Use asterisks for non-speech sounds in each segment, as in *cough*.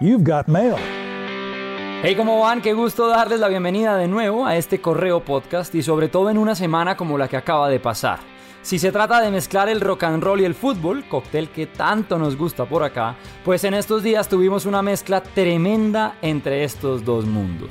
You've got mail. Hey, ¿cómo van? Qué gusto darles la bienvenida de nuevo a este correo podcast y sobre todo en una semana como la que acaba de pasar. Si se trata de mezclar el rock and roll y el fútbol, cóctel que tanto nos gusta por acá, pues en estos días tuvimos una mezcla tremenda entre estos dos mundos.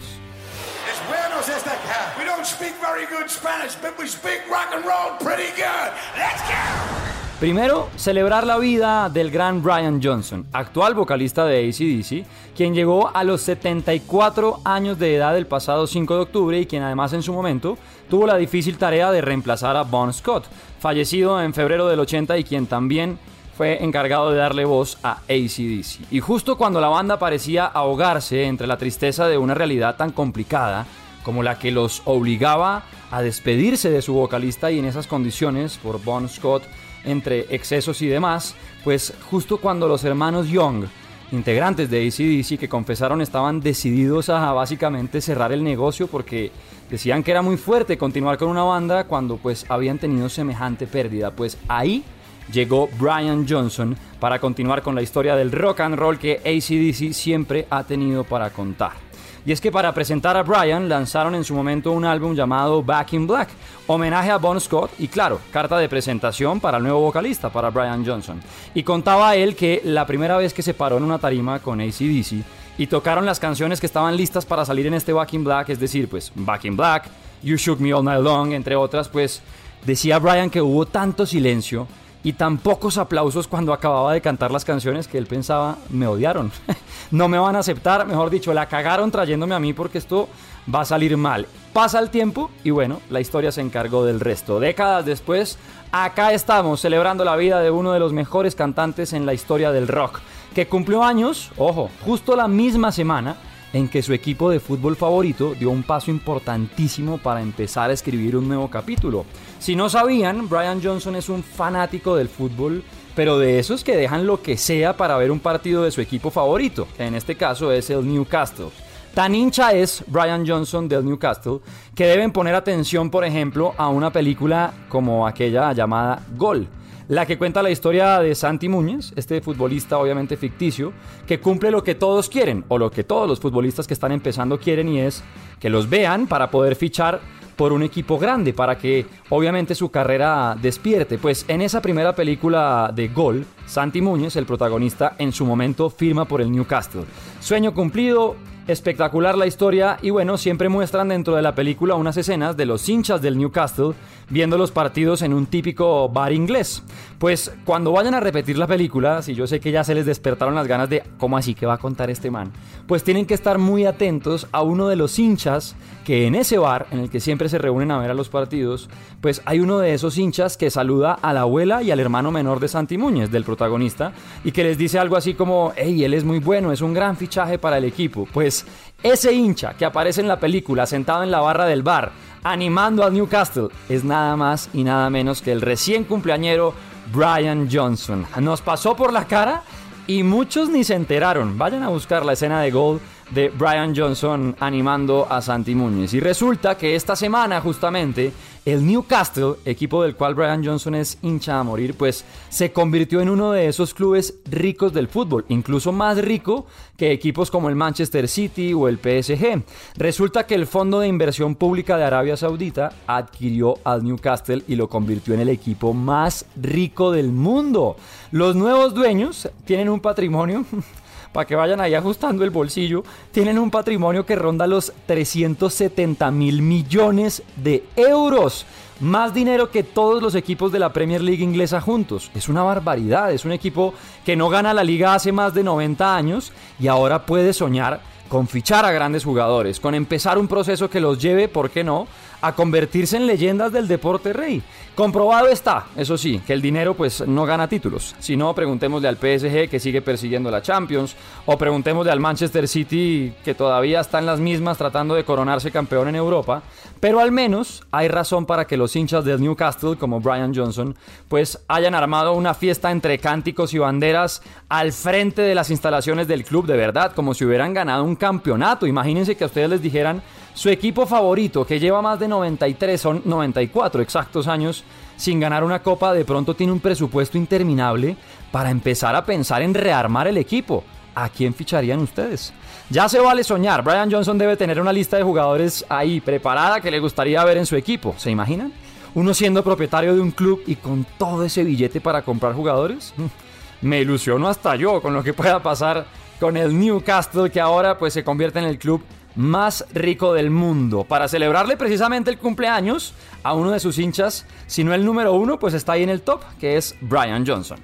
As buenos as that guy. We don't speak very good Spanish, but we speak rock and roll pretty good. Let's go! Primero, celebrar la vida del gran Brian Johnson, actual vocalista de ACDC, quien llegó a los 74 años de edad el pasado 5 de octubre y quien además en su momento tuvo la difícil tarea de reemplazar a Bon Scott, fallecido en febrero del 80 y quien también fue encargado de darle voz a ACDC. Y justo cuando la banda parecía ahogarse entre la tristeza de una realidad tan complicada como la que los obligaba a despedirse de su vocalista y en esas condiciones por Bon Scott, entre excesos y demás, pues justo cuando los hermanos Young, integrantes de ACDC que confesaron estaban decididos a básicamente cerrar el negocio porque decían que era muy fuerte continuar con una banda cuando pues habían tenido semejante pérdida, pues ahí llegó Brian Johnson para continuar con la historia del rock and roll que ACDC siempre ha tenido para contar. Y es que para presentar a Brian lanzaron en su momento un álbum llamado Back in Black, homenaje a Bon Scott y claro, carta de presentación para el nuevo vocalista, para Brian Johnson. Y contaba él que la primera vez que se paró en una tarima con ACDC y tocaron las canciones que estaban listas para salir en este Back in Black, es decir, pues Back in Black, You Shook Me All Night Long, entre otras, pues decía Brian que hubo tanto silencio y tan pocos aplausos cuando acababa de cantar las canciones que él pensaba, me odiaron. *laughs* no me van a aceptar, mejor dicho, la cagaron trayéndome a mí porque esto va a salir mal. Pasa el tiempo y bueno, la historia se encargó del resto. Décadas después, acá estamos celebrando la vida de uno de los mejores cantantes en la historia del rock, que cumplió años, ojo, justo la misma semana en que su equipo de fútbol favorito dio un paso importantísimo para empezar a escribir un nuevo capítulo. Si no sabían, Brian Johnson es un fanático del fútbol, pero de esos que dejan lo que sea para ver un partido de su equipo favorito, en este caso es el Newcastle. Tan hincha es Brian Johnson del Newcastle que deben poner atención, por ejemplo, a una película como aquella llamada Gol, la que cuenta la historia de Santi Muñez, este futbolista obviamente ficticio, que cumple lo que todos quieren, o lo que todos los futbolistas que están empezando quieren, y es que los vean para poder fichar por un equipo grande, para que obviamente su carrera despierte. Pues en esa primera película de Gol, Santi Muñez, el protagonista, en su momento firma por el Newcastle. Sueño cumplido, Espectacular la historia y bueno, siempre muestran dentro de la película unas escenas de los hinchas del Newcastle viendo los partidos en un típico bar inglés. Pues cuando vayan a repetir la película, si yo sé que ya se les despertaron las ganas de cómo así que va a contar este man, pues tienen que estar muy atentos a uno de los hinchas que en ese bar en el que siempre se reúnen a ver a los partidos, pues hay uno de esos hinchas que saluda a la abuela y al hermano menor de Santi Muñez, del protagonista, y que les dice algo así como, hey, él es muy bueno, es un gran fichaje para el equipo. Pues ese hincha que aparece en la película sentado en la barra del bar animando al Newcastle es nada más y nada menos que el recién cumpleañero Brian Johnson. Nos pasó por la cara y muchos ni se enteraron. Vayan a buscar la escena de gol de Brian Johnson animando a Santi Muñez. Y resulta que esta semana justamente el Newcastle, equipo del cual Brian Johnson es hincha a morir, pues se convirtió en uno de esos clubes ricos del fútbol, incluso más rico que equipos como el Manchester City o el PSG. Resulta que el Fondo de Inversión Pública de Arabia Saudita adquirió al Newcastle y lo convirtió en el equipo más rico del mundo. Los nuevos dueños tienen un patrimonio *laughs* para que vayan ahí ajustando el bolsillo, tienen un patrimonio que ronda los 370 mil millones de euros. Más dinero que todos los equipos de la Premier League inglesa juntos. Es una barbaridad. Es un equipo que no gana la liga hace más de 90 años y ahora puede soñar con fichar a grandes jugadores, con empezar un proceso que los lleve, ¿por qué no?, a convertirse en leyendas del deporte rey. Comprobado está, eso sí, que el dinero pues no gana títulos. Si no, preguntémosle al PSG que sigue persiguiendo la Champions, o preguntémosle al Manchester City que todavía está en las mismas tratando de coronarse campeón en Europa, pero al menos hay razón para que los hinchas del Newcastle, como Brian Johnson, pues hayan armado una fiesta entre cánticos y banderas al frente de las instalaciones del club, de verdad, como si hubieran ganado un campeonato. Imagínense que a ustedes les dijeran su equipo favorito, que lleva más de 93, son 94 exactos años sin ganar una copa, de pronto tiene un presupuesto interminable para empezar a pensar en rearmar el equipo. ¿a quién ficharían ustedes? Ya se vale soñar, Brian Johnson debe tener una lista de jugadores ahí preparada que le gustaría ver en su equipo, ¿se imaginan? Uno siendo propietario de un club y con todo ese billete para comprar jugadores. *laughs* Me ilusiono hasta yo con lo que pueda pasar con el Newcastle que ahora pues se convierte en el club más rico del mundo. Para celebrarle precisamente el cumpleaños a uno de sus hinchas, si no el número uno, pues está ahí en el top, que es Brian Johnson.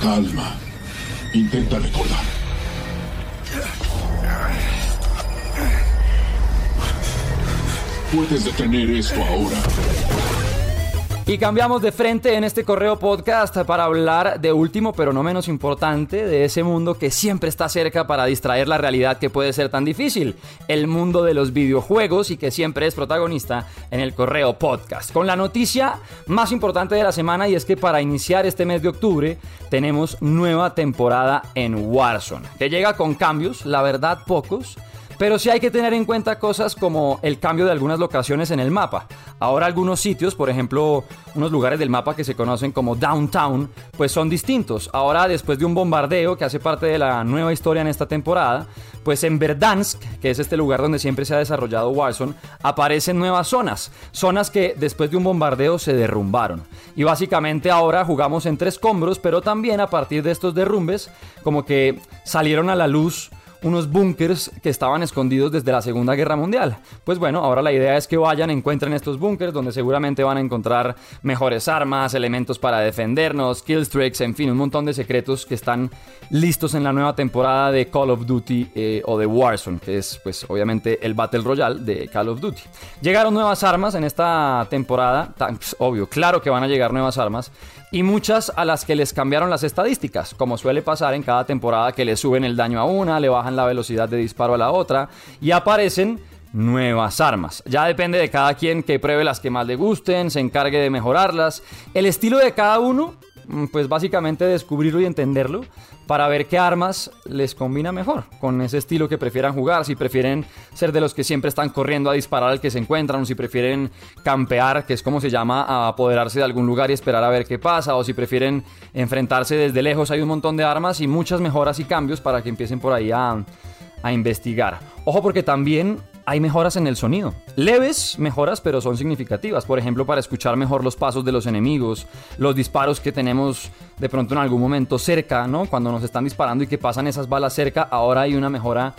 Calma. Intenta recordar. Puedes detener esto ahora. Y cambiamos de frente en este correo podcast para hablar de último, pero no menos importante, de ese mundo que siempre está cerca para distraer la realidad que puede ser tan difícil, el mundo de los videojuegos y que siempre es protagonista en el correo podcast. Con la noticia más importante de la semana y es que para iniciar este mes de octubre tenemos nueva temporada en Warzone, que llega con cambios, la verdad pocos, pero sí hay que tener en cuenta cosas como el cambio de algunas locaciones en el mapa. Ahora algunos sitios, por ejemplo, unos lugares del mapa que se conocen como Downtown, pues son distintos. Ahora, después de un bombardeo que hace parte de la nueva historia en esta temporada, pues en Verdansk, que es este lugar donde siempre se ha desarrollado Warzone, aparecen nuevas zonas. Zonas que después de un bombardeo se derrumbaron. Y básicamente ahora jugamos entre escombros, pero también a partir de estos derrumbes, como que salieron a la luz unos búnkers que estaban escondidos desde la Segunda Guerra Mundial. Pues bueno, ahora la idea es que vayan, encuentren estos búnkers donde seguramente van a encontrar mejores armas, elementos para defendernos, killstreaks, en fin, un montón de secretos que están listos en la nueva temporada de Call of Duty eh, o de Warzone, que es pues obviamente el Battle Royale de Call of Duty. Llegaron nuevas armas en esta temporada, pues, obvio, claro que van a llegar nuevas armas y muchas a las que les cambiaron las estadísticas, como suele pasar en cada temporada que le suben el daño a una, le bajan la velocidad de disparo a la otra y aparecen nuevas armas. Ya depende de cada quien que pruebe las que más le gusten, se encargue de mejorarlas. El estilo de cada uno pues básicamente descubrirlo y entenderlo para ver qué armas les combina mejor con ese estilo que prefieran jugar, si prefieren ser de los que siempre están corriendo a disparar al que se encuentran, o si prefieren campear, que es como se llama, a apoderarse de algún lugar y esperar a ver qué pasa, o si prefieren enfrentarse desde lejos, hay un montón de armas y muchas mejoras y cambios para que empiecen por ahí a, a investigar. Ojo porque también hay mejoras en el sonido. Leves mejoras, pero son significativas. Por ejemplo, para escuchar mejor los pasos de los enemigos, los disparos que tenemos de pronto en algún momento cerca, ¿no? Cuando nos están disparando y que pasan esas balas cerca, ahora hay una mejora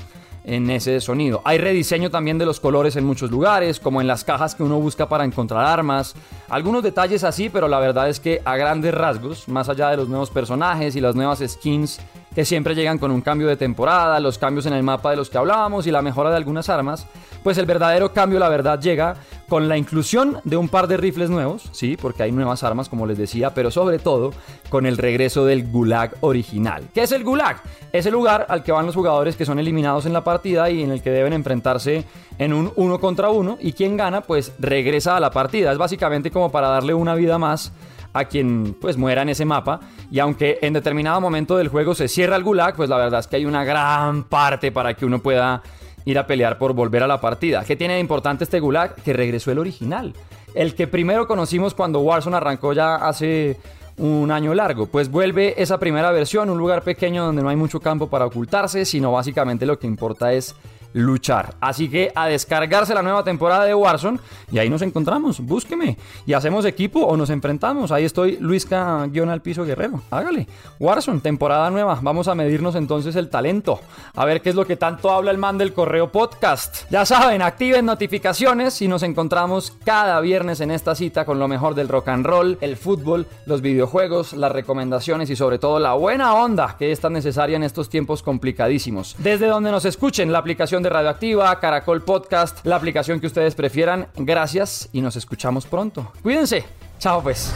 en ese sonido. Hay rediseño también de los colores en muchos lugares, como en las cajas que uno busca para encontrar armas. Algunos detalles así, pero la verdad es que a grandes rasgos, más allá de los nuevos personajes y las nuevas skins que siempre llegan con un cambio de temporada, los cambios en el mapa de los que hablábamos y la mejora de algunas armas, pues el verdadero cambio, la verdad, llega con la inclusión de un par de rifles nuevos, sí, porque hay nuevas armas, como les decía, pero sobre todo con el regreso del Gulag original. ¿Qué es el Gulag? Es el lugar al que van los jugadores que son eliminados en la partida y en el que deben enfrentarse en un uno contra uno y quien gana, pues regresa a la partida. Es básicamente como para darle una vida más a quien pues muera en ese mapa y aunque en determinado momento del juego se cierra el gulag, pues la verdad es que hay una gran parte para que uno pueda ir a pelear por volver a la partida. ¿Qué tiene de importante este gulag? Que regresó el original. El que primero conocimos cuando Warzone arrancó ya hace un año largo. Pues vuelve esa primera versión, un lugar pequeño donde no hay mucho campo para ocultarse, sino básicamente lo que importa es luchar. Así que a descargarse la nueva temporada de Warzone y ahí nos encontramos. Búsqueme y hacemos equipo o nos enfrentamos. Ahí estoy, Luisca guion al piso guerrero. Hágale. Warzone, temporada nueva. Vamos a medirnos entonces el talento. A ver qué es lo que tanto habla el man del correo podcast. Ya saben, activen notificaciones y nos encontramos cada viernes en esta cita con lo mejor del rock and roll, el fútbol, los videojuegos, las recomendaciones y sobre todo la buena onda que es tan necesaria en estos tiempos complicadísimos. Desde donde nos escuchen, la de Radioactiva, Caracol Podcast, la aplicación que ustedes prefieran. Gracias y nos escuchamos pronto. Cuídense. Chao pues.